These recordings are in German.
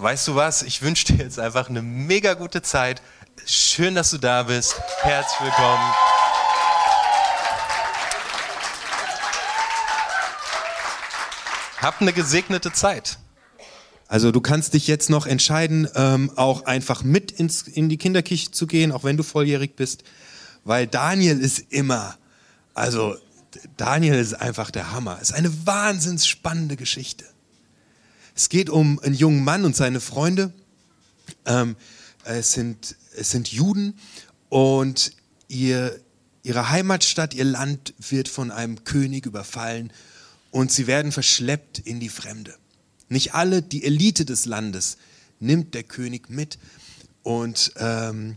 weißt du was? Ich wünsche dir jetzt einfach eine mega gute Zeit. Schön, dass du da bist. Herzlich willkommen. Hab eine gesegnete Zeit. Also du kannst dich jetzt noch entscheiden, ähm, auch einfach mit ins, in die Kinderkirche zu gehen, auch wenn du volljährig bist, weil Daniel ist immer, also Daniel ist einfach der Hammer. Ist eine wahnsinns spannende Geschichte. Es geht um einen jungen Mann und seine Freunde. Ähm, es, sind, es sind Juden und ihr, ihre Heimatstadt, ihr Land wird von einem König überfallen und sie werden verschleppt in die Fremde. Nicht alle, die Elite des Landes nimmt der König mit und ähm,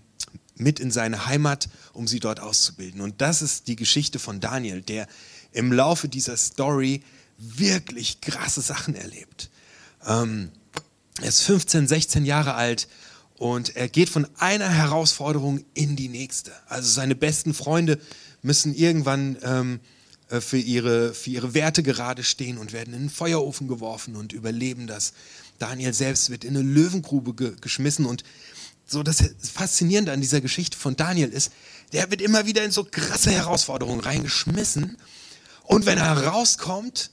mit in seine Heimat, um sie dort auszubilden. Und das ist die Geschichte von Daniel, der im Laufe dieser Story wirklich krasse Sachen erlebt. Ähm, er ist 15, 16 Jahre alt und er geht von einer Herausforderung in die nächste. Also seine besten Freunde müssen irgendwann ähm, äh, für, ihre, für ihre Werte gerade stehen und werden in den Feuerofen geworfen und überleben das. Daniel selbst wird in eine Löwengrube ge geschmissen und so das Faszinierende an dieser Geschichte von Daniel ist, der wird immer wieder in so krasse Herausforderungen reingeschmissen und wenn er rauskommt,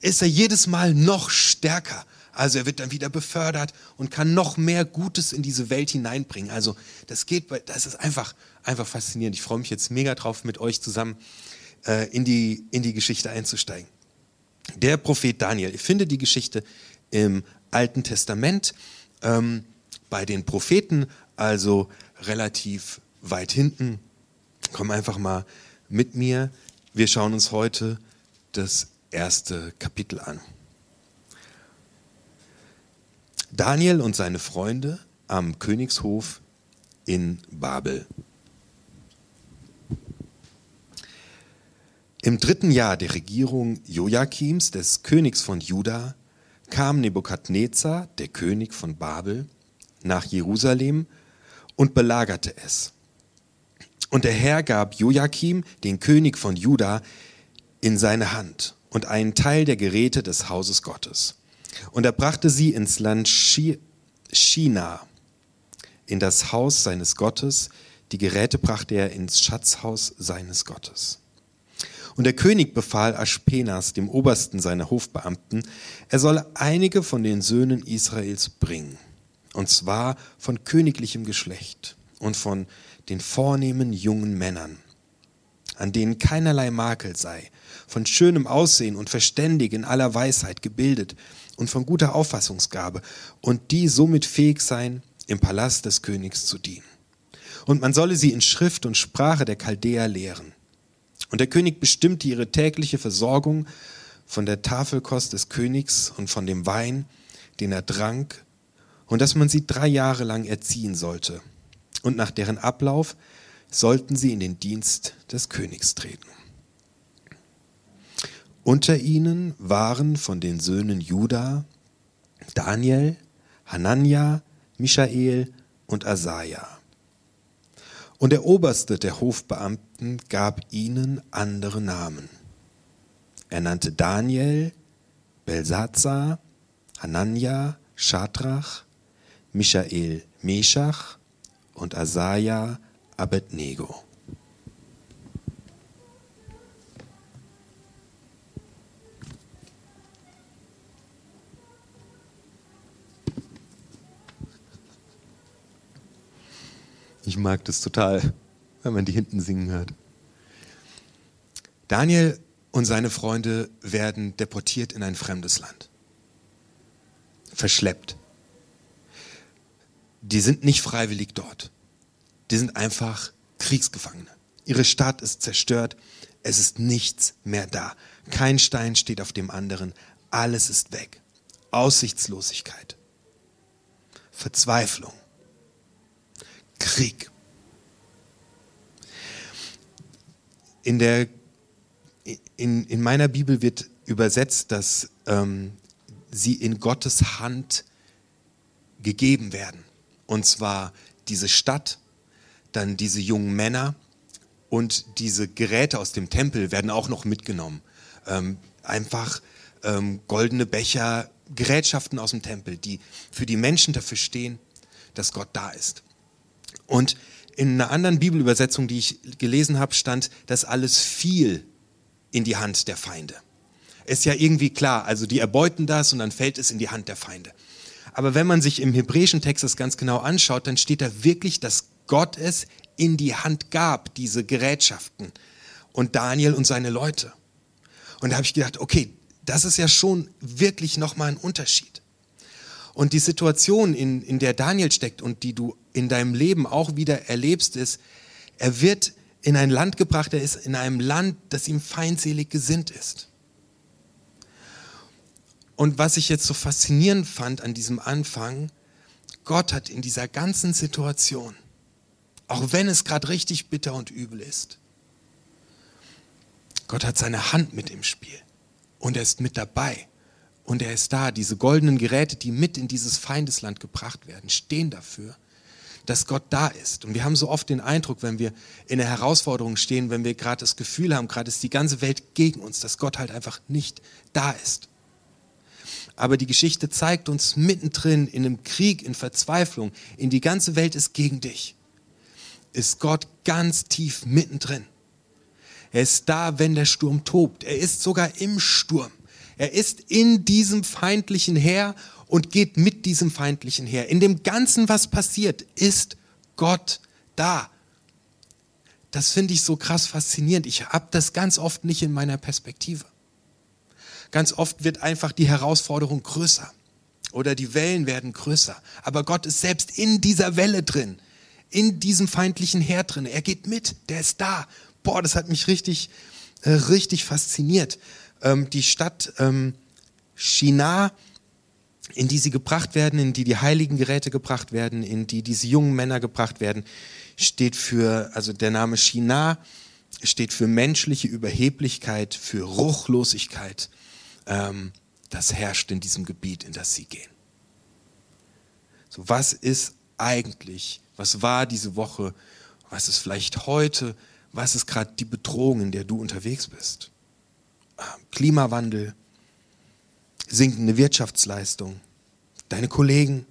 ist er jedes Mal noch stärker. Also er wird dann wieder befördert und kann noch mehr Gutes in diese Welt hineinbringen. Also das geht, das ist einfach, einfach faszinierend. Ich freue mich jetzt mega drauf, mit euch zusammen äh, in, die, in die Geschichte einzusteigen. Der Prophet Daniel, ich finde die Geschichte im Alten Testament ähm, bei den Propheten, also relativ weit hinten. Komm einfach mal mit mir. Wir schauen uns heute das erste Kapitel an. Daniel und seine Freunde am Königshof in Babel. Im dritten Jahr der Regierung Joachims, des Königs von Juda, kam Nebukadnezar, der König von Babel, nach Jerusalem und belagerte es. Und der Herr gab Joachim, den König von Juda, in seine Hand und einen Teil der Geräte des Hauses Gottes. Und er brachte sie ins Land China, in das Haus seines Gottes. Die Geräte brachte er ins Schatzhaus seines Gottes. Und der König befahl Aschpenas, dem obersten seiner Hofbeamten, er solle einige von den Söhnen Israels bringen, und zwar von königlichem Geschlecht und von den vornehmen jungen Männern, an denen keinerlei Makel sei, von schönem Aussehen und verständig in aller Weisheit gebildet, und von guter Auffassungsgabe und die somit fähig sein, im Palast des Königs zu dienen. Und man solle sie in Schrift und Sprache der Chaldäer lehren. Und der König bestimmte ihre tägliche Versorgung von der Tafelkost des Königs und von dem Wein, den er trank, und dass man sie drei Jahre lang erziehen sollte. Und nach deren Ablauf sollten sie in den Dienst des Königs treten. Unter ihnen waren von den Söhnen Juda Daniel, Hanania, Michael und Asaja. Und der Oberste der Hofbeamten gab ihnen andere Namen. Er nannte Daniel, Belsazar, Hanania, Schadrach, Michael, Meshach und Asaja, Abednego. Ich mag das total, wenn man die hinten singen hört. Daniel und seine Freunde werden deportiert in ein fremdes Land. Verschleppt. Die sind nicht freiwillig dort. Die sind einfach Kriegsgefangene. Ihre Stadt ist zerstört. Es ist nichts mehr da. Kein Stein steht auf dem anderen. Alles ist weg. Aussichtslosigkeit. Verzweiflung. Krieg. In, der, in, in meiner Bibel wird übersetzt, dass ähm, sie in Gottes Hand gegeben werden. Und zwar diese Stadt, dann diese jungen Männer und diese Geräte aus dem Tempel werden auch noch mitgenommen. Ähm, einfach ähm, goldene Becher, Gerätschaften aus dem Tempel, die für die Menschen dafür stehen, dass Gott da ist. Und in einer anderen Bibelübersetzung, die ich gelesen habe, stand, dass alles fiel in die Hand der Feinde. Ist ja irgendwie klar, also die erbeuten das und dann fällt es in die Hand der Feinde. Aber wenn man sich im hebräischen Text das ganz genau anschaut, dann steht da wirklich, dass Gott es in die Hand gab, diese Gerätschaften und Daniel und seine Leute. Und da habe ich gedacht, okay, das ist ja schon wirklich nochmal ein Unterschied. Und die Situation, in, in der Daniel steckt und die du in deinem Leben auch wieder erlebst, ist, er wird in ein Land gebracht, er ist in einem Land, das ihm feindselig gesinnt ist. Und was ich jetzt so faszinierend fand an diesem Anfang, Gott hat in dieser ganzen Situation, auch wenn es gerade richtig bitter und übel ist, Gott hat seine Hand mit im Spiel und er ist mit dabei und er ist da. Diese goldenen Geräte, die mit in dieses Feindesland gebracht werden, stehen dafür, dass Gott da ist. Und wir haben so oft den Eindruck, wenn wir in der Herausforderung stehen, wenn wir gerade das Gefühl haben, gerade ist die ganze Welt gegen uns, dass Gott halt einfach nicht da ist. Aber die Geschichte zeigt uns mittendrin in einem Krieg, in Verzweiflung, in die ganze Welt ist gegen dich, ist Gott ganz tief mittendrin. Er ist da, wenn der Sturm tobt. Er ist sogar im Sturm. Er ist in diesem feindlichen Heer und geht mit diesem feindlichen Heer. In dem Ganzen, was passiert, ist Gott da. Das finde ich so krass faszinierend. Ich habe das ganz oft nicht in meiner Perspektive. Ganz oft wird einfach die Herausforderung größer oder die Wellen werden größer. Aber Gott ist selbst in dieser Welle drin, in diesem feindlichen Heer drin. Er geht mit, der ist da. Boah, das hat mich richtig, äh, richtig fasziniert. Ähm, die Stadt ähm, Shinar, in die sie gebracht werden, in die die heiligen Geräte gebracht werden, in die diese jungen Männer gebracht werden, steht für, also der Name Shinar steht für menschliche Überheblichkeit, für Ruchlosigkeit, ähm, das herrscht in diesem Gebiet, in das sie gehen. So, was ist eigentlich, was war diese Woche, was ist vielleicht heute, was ist gerade die Bedrohung, in der du unterwegs bist? Ähm, Klimawandel, sinkende Wirtschaftsleistung, deine Kollegen,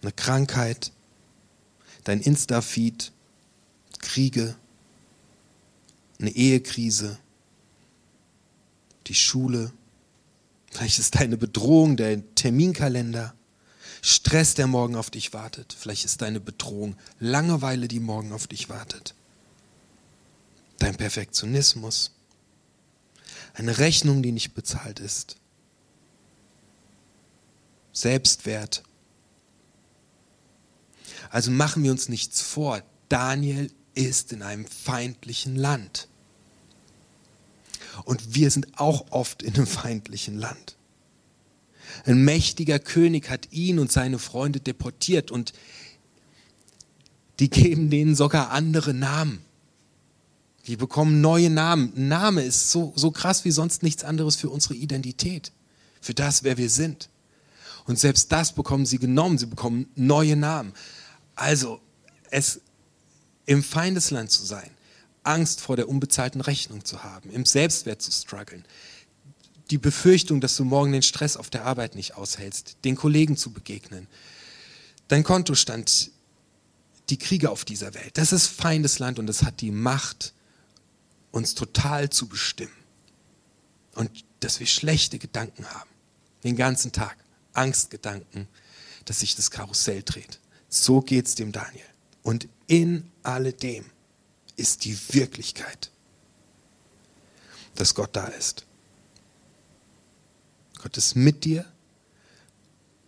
eine Krankheit, dein Insta-Feed, Kriege, eine Ehekrise, die Schule, vielleicht ist deine Bedrohung der Terminkalender, Stress, der morgen auf dich wartet, vielleicht ist deine Bedrohung Langeweile, die morgen auf dich wartet, dein Perfektionismus, eine Rechnung, die nicht bezahlt ist, Selbstwert. Also machen wir uns nichts vor, Daniel ist in einem feindlichen Land. Und wir sind auch oft in einem feindlichen Land. Ein mächtiger König hat ihn und seine Freunde deportiert und die geben denen sogar andere Namen. Die bekommen neue Namen. Ein Name ist so, so krass wie sonst nichts anderes für unsere Identität, für das, wer wir sind. Und selbst das bekommen sie genommen. Sie bekommen neue Namen. Also, es im Feindesland zu sein, Angst vor der unbezahlten Rechnung zu haben, im Selbstwert zu strugglen, die Befürchtung, dass du morgen den Stress auf der Arbeit nicht aushältst, den Kollegen zu begegnen, dein Kontostand, die Kriege auf dieser Welt. Das ist Feindesland und es hat die Macht, uns total zu bestimmen. Und dass wir schlechte Gedanken haben, den ganzen Tag, Angstgedanken, dass sich das Karussell dreht. So geht es dem Daniel. Und in alledem ist die Wirklichkeit, dass Gott da ist. Gott ist mit dir,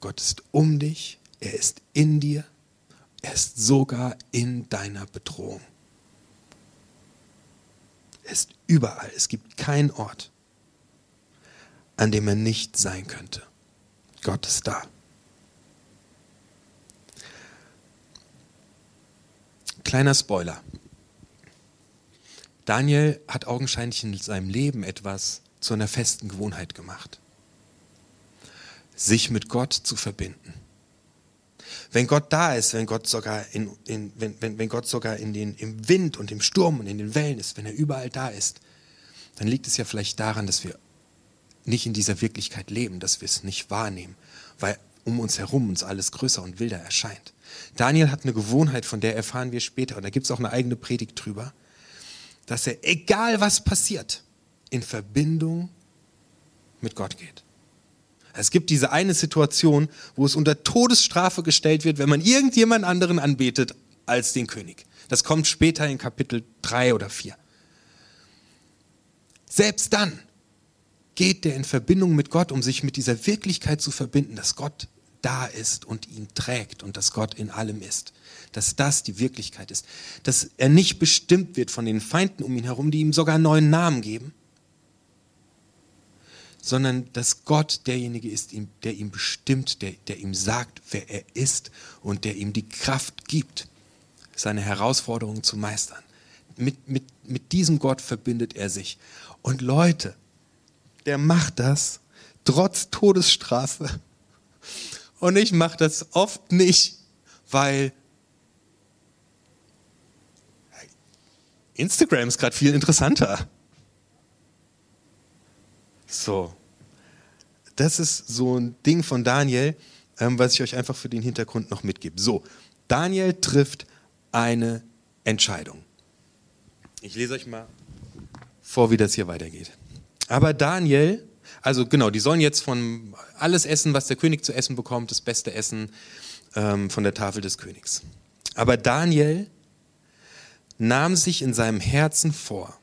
Gott ist um dich, er ist in dir, er ist sogar in deiner Bedrohung. Er ist überall. Es gibt keinen Ort, an dem er nicht sein könnte. Gott ist da. Kleiner Spoiler. Daniel hat augenscheinlich in seinem Leben etwas zu einer festen Gewohnheit gemacht. Sich mit Gott zu verbinden. Wenn Gott da ist, wenn Gott sogar, in, in, wenn, wenn, wenn Gott sogar in den, im Wind und im Sturm und in den Wellen ist, wenn er überall da ist, dann liegt es ja vielleicht daran, dass wir nicht in dieser Wirklichkeit leben, dass wir es nicht wahrnehmen, weil um uns herum uns alles größer und wilder erscheint. Daniel hat eine Gewohnheit, von der erfahren wir später, und da gibt es auch eine eigene Predigt drüber, dass er, egal was passiert, in Verbindung mit Gott geht. Es gibt diese eine Situation, wo es unter Todesstrafe gestellt wird, wenn man irgendjemand anderen anbetet als den König. Das kommt später in Kapitel 3 oder 4. Selbst dann geht der in Verbindung mit Gott, um sich mit dieser Wirklichkeit zu verbinden, dass Gott da ist und ihn trägt und dass Gott in allem ist. Dass das die Wirklichkeit ist. Dass er nicht bestimmt wird von den Feinden um ihn herum, die ihm sogar einen neuen Namen geben, sondern dass Gott derjenige ist, der ihm bestimmt, der, der ihm sagt, wer er ist und der ihm die Kraft gibt, seine Herausforderungen zu meistern. Mit, mit, mit diesem Gott verbindet er sich. Und Leute, der macht das trotz Todesstrafe. Und ich mache das oft nicht, weil Instagram ist gerade viel interessanter. So. Das ist so ein Ding von Daniel, ähm, was ich euch einfach für den Hintergrund noch mitgebe. So, Daniel trifft eine Entscheidung. Ich lese euch mal vor, wie das hier weitergeht. Aber Daniel, also genau, die sollen jetzt von alles essen, was der König zu essen bekommt, das beste Essen ähm, von der Tafel des Königs. Aber Daniel nahm sich in seinem Herzen vor,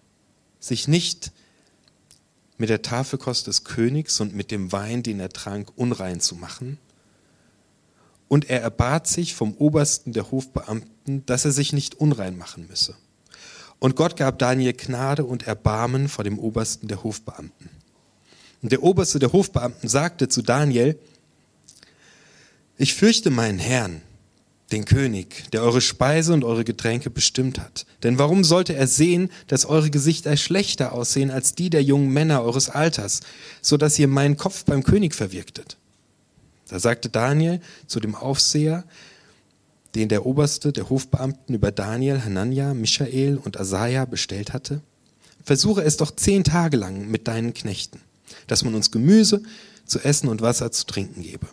sich nicht mit der Tafelkost des Königs und mit dem Wein, den er trank, unrein zu machen. Und er erbat sich vom Obersten der Hofbeamten, dass er sich nicht unrein machen müsse. Und Gott gab Daniel Gnade und Erbarmen vor dem Obersten der Hofbeamten. Und der Oberste der Hofbeamten sagte zu Daniel, ich fürchte meinen Herrn, den König, der eure Speise und eure Getränke bestimmt hat. Denn warum sollte er sehen, dass eure Gesichter schlechter aussehen als die der jungen Männer eures Alters, so dass ihr meinen Kopf beim König verwirktet? Da sagte Daniel zu dem Aufseher, den der Oberste der Hofbeamten über Daniel, Hanania, Michael und Asaja bestellt hatte, versuche es doch zehn Tage lang mit deinen Knechten, dass man uns Gemüse zu essen und Wasser zu trinken gebe.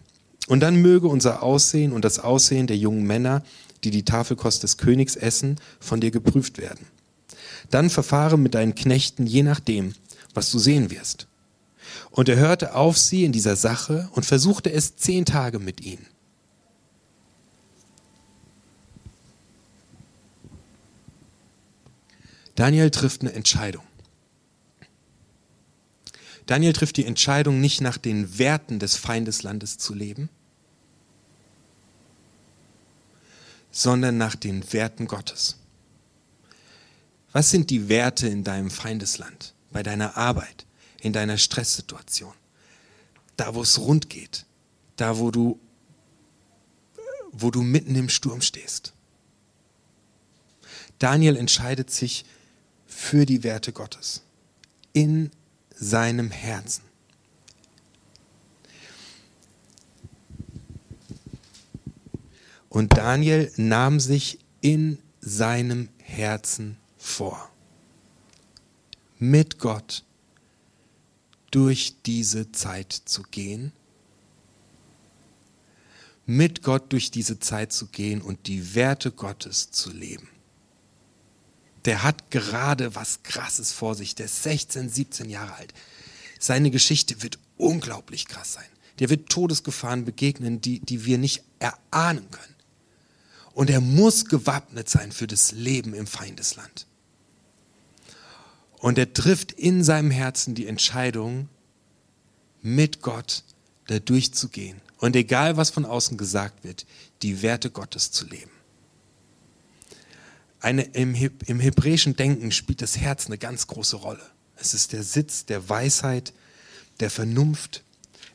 Und dann möge unser Aussehen und das Aussehen der jungen Männer, die die Tafelkost des Königs essen, von dir geprüft werden. Dann verfahre mit deinen Knechten je nachdem, was du sehen wirst. Und er hörte auf sie in dieser Sache und versuchte es zehn Tage mit ihnen. Daniel trifft eine Entscheidung. Daniel trifft die Entscheidung, nicht nach den Werten des Feindeslandes zu leben, sondern nach den Werten Gottes. Was sind die Werte in deinem Feindesland, bei deiner Arbeit, in deiner Stresssituation? Da, wo es rund geht, da, wo du, wo du mitten im Sturm stehst. Daniel entscheidet sich für die Werte Gottes in seinem Herzen. Und Daniel nahm sich in seinem Herzen vor, mit Gott durch diese Zeit zu gehen, mit Gott durch diese Zeit zu gehen und die Werte Gottes zu leben. Der hat gerade was Krasses vor sich, der ist 16, 17 Jahre alt. Seine Geschichte wird unglaublich krass sein. Der wird Todesgefahren begegnen, die, die wir nicht erahnen können. Und er muss gewappnet sein für das Leben im Feindesland. Und er trifft in seinem Herzen die Entscheidung, mit Gott da durchzugehen. Und egal, was von außen gesagt wird, die Werte Gottes zu leben. Eine, im, Im hebräischen Denken spielt das Herz eine ganz große Rolle. Es ist der Sitz der Weisheit, der Vernunft.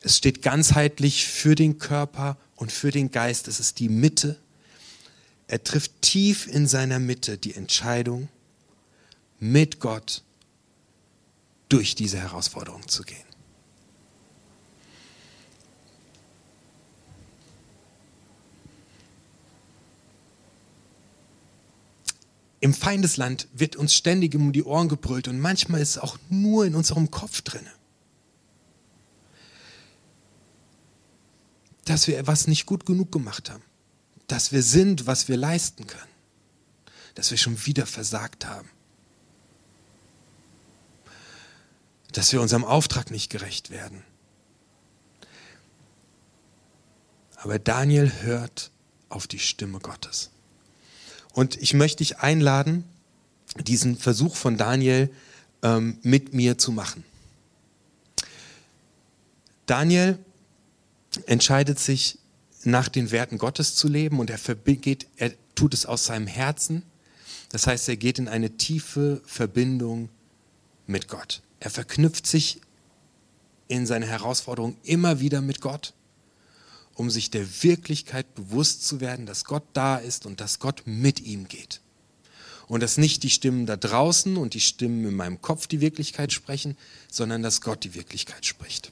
Es steht ganzheitlich für den Körper und für den Geist. Es ist die Mitte Er trifft tief in seiner Mitte die Entscheidung, mit Gott durch diese Herausforderung zu gehen. Im Feindesland wird uns ständig um die Ohren gebrüllt und manchmal ist es auch nur in unserem Kopf drin. Dass wir etwas nicht gut genug gemacht haben. Dass wir sind, was wir leisten können. Dass wir schon wieder versagt haben. Dass wir unserem Auftrag nicht gerecht werden. Aber Daniel hört auf die Stimme Gottes. Und ich möchte dich einladen, diesen Versuch von Daniel ähm, mit mir zu machen. Daniel entscheidet sich, nach den Werten Gottes zu leben und er, geht, er tut es aus seinem Herzen. Das heißt, er geht in eine tiefe Verbindung mit Gott. Er verknüpft sich in seine Herausforderung immer wieder mit Gott um sich der Wirklichkeit bewusst zu werden, dass Gott da ist und dass Gott mit ihm geht. Und dass nicht die Stimmen da draußen und die Stimmen in meinem Kopf die Wirklichkeit sprechen, sondern dass Gott die Wirklichkeit spricht.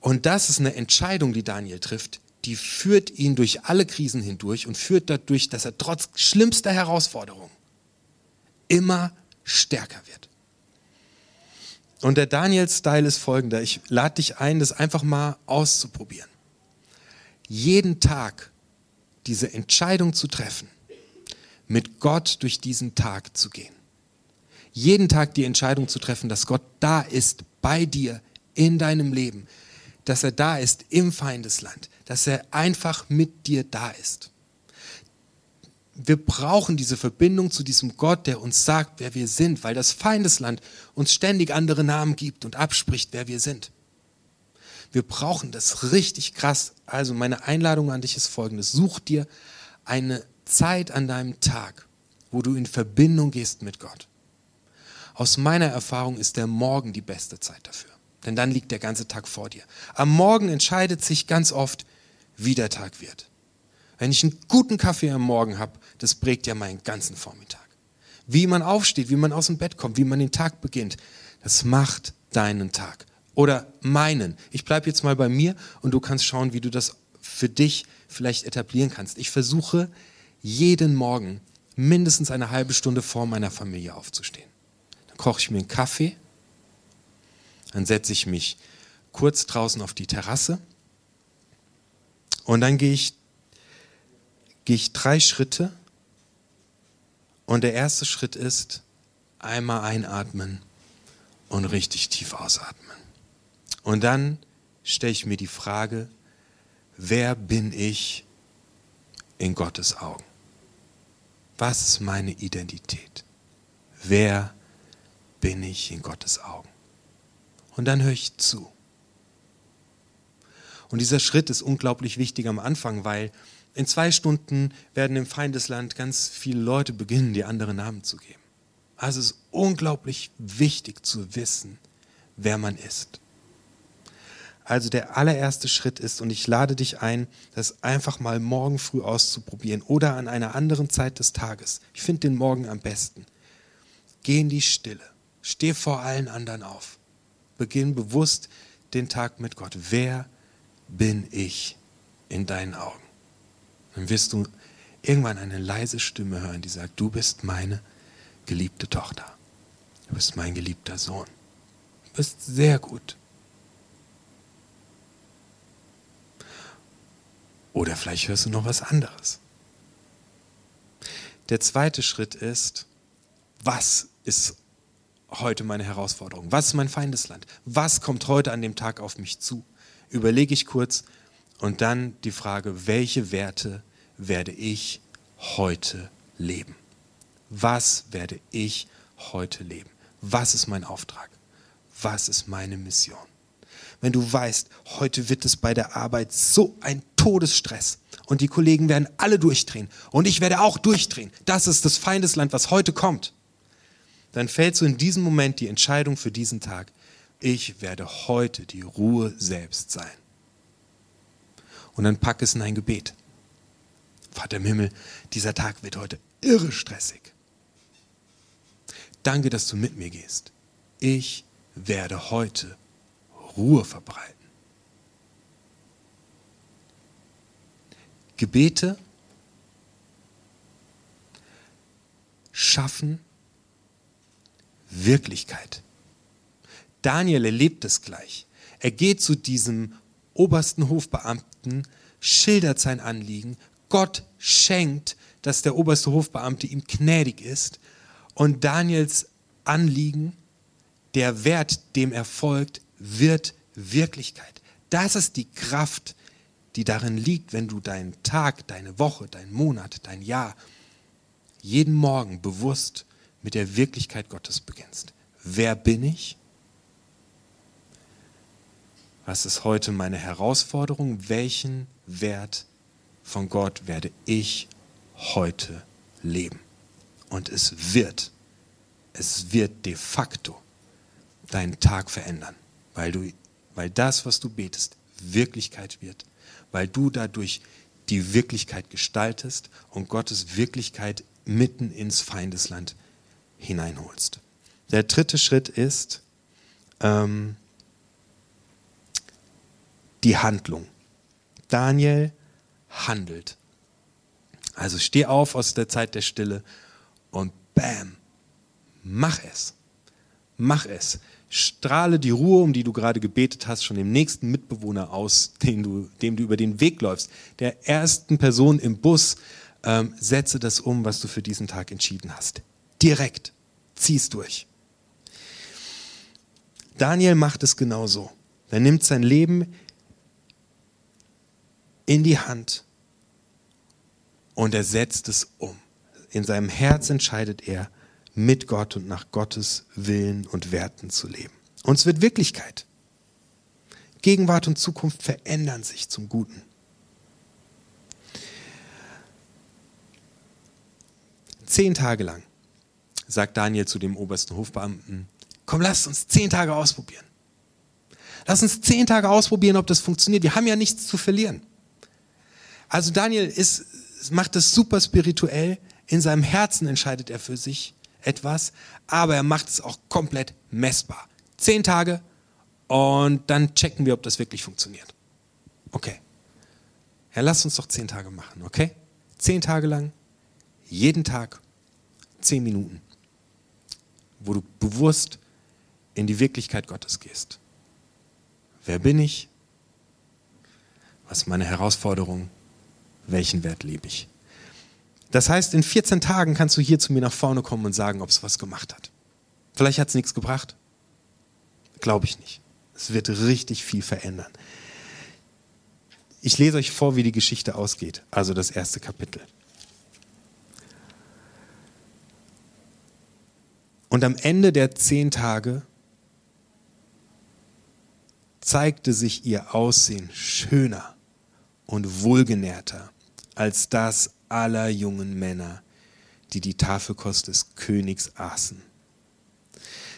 Und das ist eine Entscheidung, die Daniel trifft, die führt ihn durch alle Krisen hindurch und führt dadurch, dass er trotz schlimmster Herausforderungen immer stärker wird. Und der Daniel-Style ist folgender. Ich lade dich ein, das einfach mal auszuprobieren. Jeden Tag diese Entscheidung zu treffen, mit Gott durch diesen Tag zu gehen. Jeden Tag die Entscheidung zu treffen, dass Gott da ist, bei dir, in deinem Leben, dass er da ist im Feindesland, dass er einfach mit dir da ist wir brauchen diese Verbindung zu diesem Gott, der uns sagt, wer wir sind, weil das Feindesland uns ständig andere Namen gibt und abspricht, wer wir sind. Wir brauchen das richtig krass. Also meine Einladung an dich ist folgendes. Such dir eine Zeit an deinem Tag, wo du in Verbindung gehst mit Gott. Aus meiner Erfahrung ist der Morgen die beste Zeit dafür. Denn dann liegt der ganze Tag vor dir. Am Morgen entscheidet sich ganz oft, wie der Tag wird. Wenn ich einen guten Kaffee am Morgen habe, das prägt ja meinen ganzen Vormittag. Wie man aufsteht, wie man aus dem Bett kommt, wie man den Tag beginnt, das macht deinen Tag. Oder meinen. Ich bleibe jetzt mal bei mir und du kannst schauen, wie du das für dich vielleicht etablieren kannst. Ich versuche jeden Morgen mindestens eine halbe Stunde vor meiner Familie aufzustehen. Dann koche ich mir einen Kaffee, dann setze ich mich kurz draußen auf die Terrasse und dann gehe ich gehe ich drei Schritte und der erste Schritt ist einmal einatmen und richtig tief ausatmen. Und dann stelle ich mir die Frage, wer bin ich in Gottes Augen? Was ist meine Identität? Wer bin ich in Gottes Augen? Und dann höre ich zu. Und dieser Schritt ist unglaublich wichtig am Anfang, weil in zwei Stunden werden im Feindesland ganz viele Leute beginnen, die andere Namen zu geben. Also es ist unglaublich wichtig zu wissen, wer man ist. Also der allererste Schritt ist, und ich lade dich ein, das einfach mal morgen früh auszuprobieren oder an einer anderen Zeit des Tages. Ich finde den Morgen am besten. Geh in die Stille. Steh vor allen anderen auf. Beginn bewusst den Tag mit Gott. Wer bin ich in deinen Augen? Dann wirst du irgendwann eine leise Stimme hören, die sagt, du bist meine geliebte Tochter. Du bist mein geliebter Sohn. Du bist sehr gut. Oder vielleicht hörst du noch was anderes. Der zweite Schritt ist, was ist heute meine Herausforderung? Was ist mein Feindesland? Was kommt heute an dem Tag auf mich zu? Überlege ich kurz, und dann die Frage, welche Werte werde ich heute leben? Was werde ich heute leben? Was ist mein Auftrag? Was ist meine Mission? Wenn du weißt, heute wird es bei der Arbeit so ein Todesstress und die Kollegen werden alle durchdrehen und ich werde auch durchdrehen. Das ist das Feindesland, was heute kommt. Dann fällt so in diesem Moment die Entscheidung für diesen Tag. Ich werde heute die Ruhe selbst sein und dann pack es in ein Gebet. Vater im Himmel, dieser Tag wird heute irre stressig. Danke, dass du mit mir gehst. Ich werde heute Ruhe verbreiten. Gebete schaffen Wirklichkeit. Daniel erlebt es gleich. Er geht zu diesem obersten Hofbeamten, schildert sein Anliegen. Gott schenkt, dass der oberste Hofbeamte ihm gnädig ist. Und Daniels Anliegen, der Wert, dem er folgt, wird Wirklichkeit. Das ist die Kraft, die darin liegt, wenn du deinen Tag, deine Woche, deinen Monat, dein Jahr jeden Morgen bewusst mit der Wirklichkeit Gottes beginnst. Wer bin ich? Was ist heute meine Herausforderung? Welchen Wert von Gott werde ich heute leben? Und es wird, es wird de facto deinen Tag verändern, weil, du, weil das, was du betest, Wirklichkeit wird, weil du dadurch die Wirklichkeit gestaltest und Gottes Wirklichkeit mitten ins Feindesland hineinholst. Der dritte Schritt ist ähm, die Handlung. Daniel handelt. Also steh auf aus der Zeit der Stille und bam, mach es. Mach es. Strahle die Ruhe, um die du gerade gebetet hast, schon dem nächsten Mitbewohner aus, dem du, dem du über den Weg läufst. Der ersten Person im Bus, ähm, setze das um, was du für diesen Tag entschieden hast. Direkt. Zieh's durch. Daniel macht es genauso. Er nimmt sein Leben in die Hand und er setzt es um. In seinem Herz entscheidet er, mit Gott und nach Gottes Willen und Werten zu leben. Und es wird Wirklichkeit. Gegenwart und Zukunft verändern sich zum Guten. Zehn Tage lang sagt Daniel zu dem obersten Hofbeamten, komm, lass uns zehn Tage ausprobieren. Lass uns zehn Tage ausprobieren, ob das funktioniert. Wir haben ja nichts zu verlieren. Also Daniel ist, macht das super spirituell. In seinem Herzen entscheidet er für sich etwas, aber er macht es auch komplett messbar. Zehn Tage und dann checken wir, ob das wirklich funktioniert. Okay. Ja, lass uns doch zehn Tage machen, okay? Zehn Tage lang, jeden Tag, zehn Minuten, wo du bewusst in die Wirklichkeit Gottes gehst. Wer bin ich? Was ist meine Herausforderung? Welchen Wert lebe ich. Das heißt, in 14 Tagen kannst du hier zu mir nach vorne kommen und sagen, ob es was gemacht hat. Vielleicht hat es nichts gebracht. Glaube ich nicht. Es wird richtig viel verändern. Ich lese euch vor, wie die Geschichte ausgeht, also das erste Kapitel. Und am Ende der zehn Tage zeigte sich ihr Aussehen schöner und wohlgenährter als das aller jungen Männer, die die Tafelkost des Königs aßen.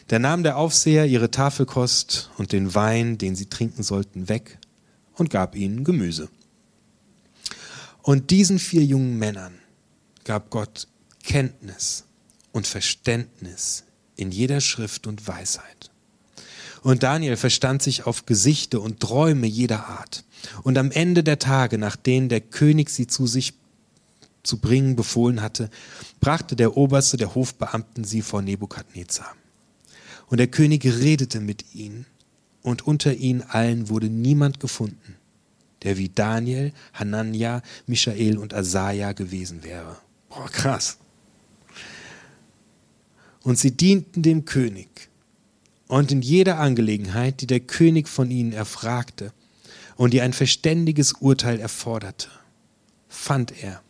Da nahm der Aufseher ihre Tafelkost und den Wein, den sie trinken sollten, weg und gab ihnen Gemüse. Und diesen vier jungen Männern gab Gott Kenntnis und Verständnis in jeder Schrift und Weisheit. Und Daniel verstand sich auf Gesichte und Träume jeder Art. Und am Ende der Tage, nach denen der König sie zu sich zu bringen befohlen hatte, brachte der Oberste der Hofbeamten sie vor Nebukadnezar. Und der König redete mit ihnen, und unter ihnen allen wurde niemand gefunden, der wie Daniel, Hanania, Michael und Asaja gewesen wäre. Boah, krass. Und sie dienten dem König. Und in jeder Angelegenheit, die der König von ihnen erfragte, und die ein verständiges Urteil erforderte, fand er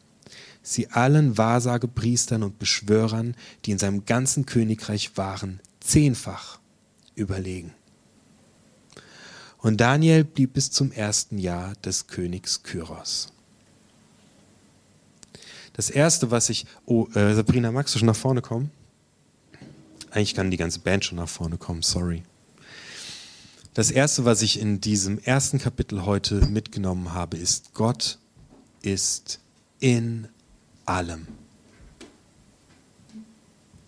sie allen Wahrsagepriestern und Beschwörern, die in seinem ganzen Königreich waren, zehnfach überlegen. Und Daniel blieb bis zum ersten Jahr des Königs Kyros. Das erste, was ich. Oh, äh, Sabrina, magst du schon nach vorne kommen? Eigentlich kann die ganze Band schon nach vorne kommen, sorry. Das Erste, was ich in diesem ersten Kapitel heute mitgenommen habe, ist, Gott ist in allem.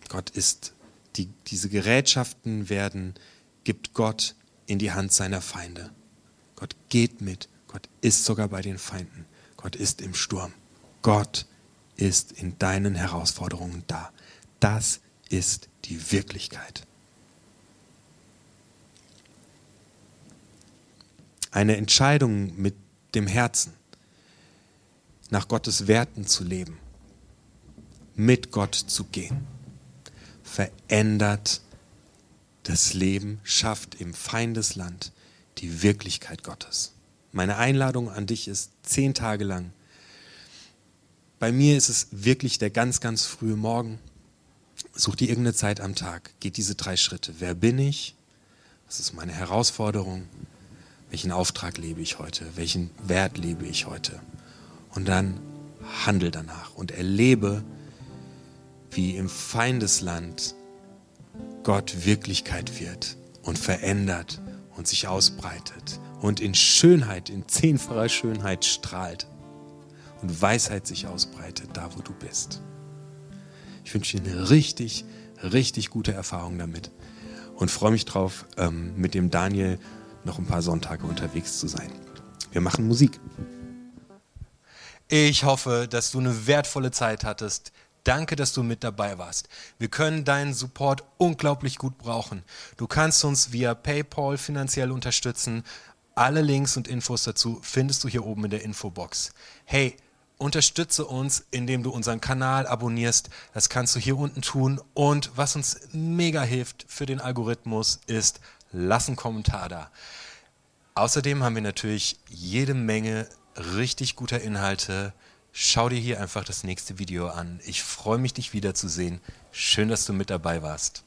Gott ist, die, diese Gerätschaften werden, gibt Gott in die Hand seiner Feinde. Gott geht mit, Gott ist sogar bei den Feinden, Gott ist im Sturm. Gott ist in deinen Herausforderungen da. Das ist die Wirklichkeit. Eine Entscheidung mit dem Herzen, nach Gottes Werten zu leben, mit Gott zu gehen, verändert das Leben, schafft im Feindesland die Wirklichkeit Gottes. Meine Einladung an dich ist zehn Tage lang. Bei mir ist es wirklich der ganz, ganz frühe Morgen. Such dir irgendeine Zeit am Tag. Geht diese drei Schritte. Wer bin ich? Was ist meine Herausforderung? Welchen Auftrag lebe ich heute? Welchen Wert lebe ich heute? Und dann handel danach und erlebe, wie im Feindesland Gott Wirklichkeit wird und verändert und sich ausbreitet und in Schönheit, in zehnfacher Schönheit strahlt und Weisheit sich ausbreitet, da wo du bist. Ich wünsche dir eine richtig, richtig gute Erfahrung damit und freue mich drauf, ähm, mit dem Daniel noch ein paar Sonntage unterwegs zu sein. Wir machen Musik. Ich hoffe, dass du eine wertvolle Zeit hattest. Danke, dass du mit dabei warst. Wir können deinen Support unglaublich gut brauchen. Du kannst uns via PayPal finanziell unterstützen. Alle Links und Infos dazu findest du hier oben in der Infobox. Hey, unterstütze uns, indem du unseren Kanal abonnierst. Das kannst du hier unten tun. Und was uns mega hilft für den Algorithmus ist, lass einen Kommentar da. Außerdem haben wir natürlich jede Menge richtig guter Inhalte. Schau dir hier einfach das nächste Video an. Ich freue mich, dich wiederzusehen. Schön, dass du mit dabei warst.